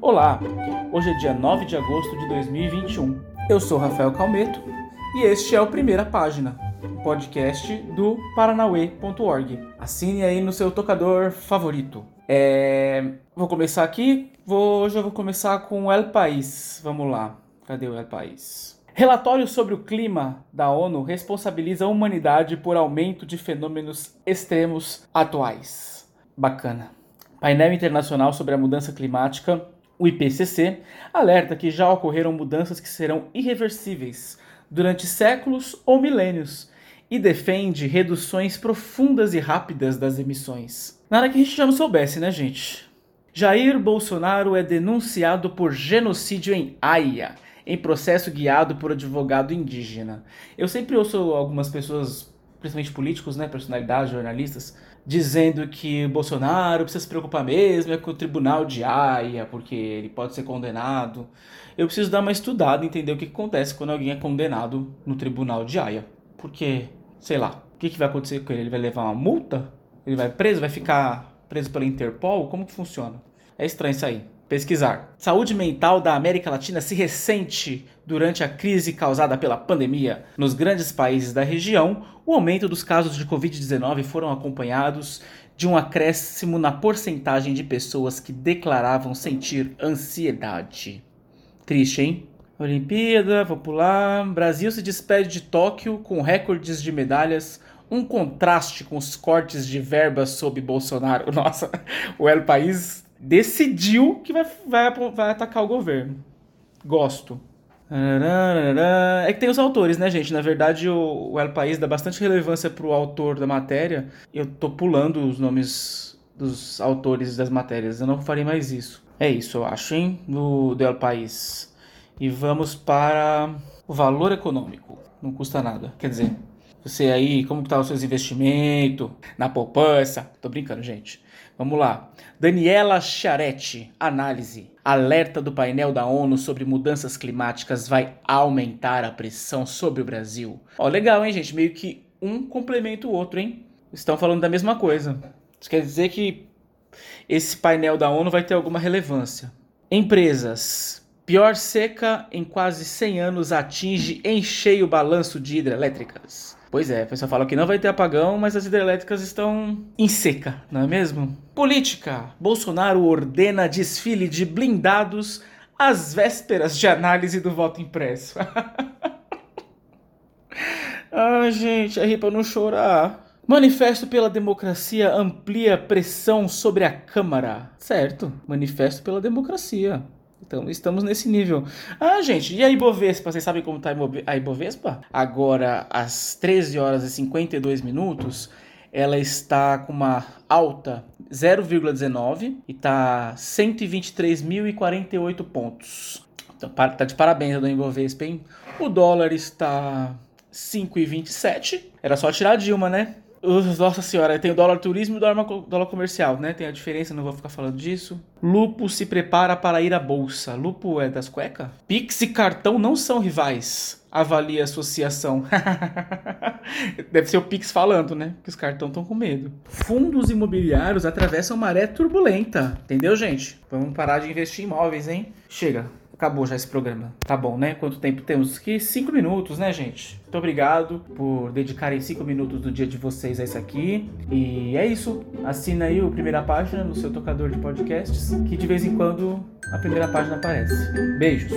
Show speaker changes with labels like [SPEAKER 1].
[SPEAKER 1] Olá, hoje é dia 9 de agosto de 2021. Eu sou Rafael Calmeto e este é o Primeira Página, o podcast do paranauê.org. Assine aí no seu tocador favorito. É... Vou começar aqui, vou... hoje eu vou começar com El País. Vamos lá, cadê o El País? Relatório sobre o clima da ONU responsabiliza a humanidade por aumento de fenômenos extremos atuais. Bacana. Painel Internacional sobre a Mudança Climática, o IPCC, alerta que já ocorreram mudanças que serão irreversíveis durante séculos ou milênios e defende reduções profundas e rápidas das emissões. Nada que a gente já não soubesse, né, gente? Jair Bolsonaro é denunciado por genocídio em Haia, em processo guiado por advogado indígena. Eu sempre ouço algumas pessoas, principalmente políticos, né, personalidades, jornalistas, dizendo que Bolsonaro precisa se preocupar mesmo é com o tribunal de Haia, porque ele pode ser condenado. Eu preciso dar uma estudada e entender o que acontece quando alguém é condenado no tribunal de Haia. Porque, sei lá, o que, vai acontecer com ele? Ele vai levar uma multa? Ele vai preso? Vai ficar preso pela Interpol? Como que funciona? É estranho isso aí. Pesquisar. Saúde mental da América Latina se ressente durante a crise causada pela pandemia. Nos grandes países da região, o aumento dos casos de Covid-19 foram acompanhados de um acréscimo na porcentagem de pessoas que declaravam sentir ansiedade. Triste, hein? Olimpíada, vou pular. Brasil se despede de Tóquio com recordes de medalhas um contraste com os cortes de verbas sob Bolsonaro. Nossa, o El País decidiu que vai, vai, vai atacar o governo. Gosto. É que tem os autores, né, gente? Na verdade, o, o El País dá bastante relevância pro autor da matéria. Eu tô pulando os nomes dos autores das matérias. Eu não farei mais isso. É isso, eu acho, hein? Do, do El País. E vamos para o valor econômico. Não custa nada. Quer dizer, você aí, como tá os seus investimentos na poupança? Tô brincando, gente. Vamos lá. Daniela Charetti, análise. Alerta do painel da ONU sobre mudanças climáticas vai aumentar a pressão sobre o Brasil. Ó, legal, hein, gente? Meio que um complementa o outro, hein? Estão falando da mesma coisa. Isso quer dizer que esse painel da ONU vai ter alguma relevância. Empresas. Pior seca em quase 100 anos atinge em cheio o balanço de hidrelétricas. Pois é, a pessoa fala que não vai ter apagão, mas as hidrelétricas estão em seca, não é mesmo? Política. Bolsonaro ordena desfile de blindados às vésperas de análise do voto impresso. Ai, gente, é rir pra não chorar. Manifesto pela Democracia amplia pressão sobre a Câmara. Certo, Manifesto pela Democracia. Então estamos nesse nível. Ah, gente, e a Ibovespa? Vocês sabem como está a Ibovespa? Agora, às 13 horas e 52 minutos, ela está com uma alta 0,19 e está 123.048 pontos. Então, tá de parabéns a Ibovespa, hein? O dólar está 5,27. Era só tirar a Dilma, né? Nossa senhora, tem o dólar turismo e o dólar, dólar comercial, né? Tem a diferença, não vou ficar falando disso. Lupo se prepara para ir à bolsa. Lupo é das cuecas? Pix e cartão não são rivais. Avalia a associação. Deve ser o Pix falando, né? Porque os cartões estão com medo. Fundos imobiliários atravessam maré turbulenta. Entendeu, gente? Vamos parar de investir em imóveis, hein? Chega acabou já esse programa. Tá bom, né? Quanto tempo temos aqui? Cinco minutos, né, gente? Muito obrigado por dedicarem cinco minutos do dia de vocês a isso aqui. E é isso. Assina aí a primeira página no seu tocador de podcasts, que de vez em quando a primeira página aparece. Beijos.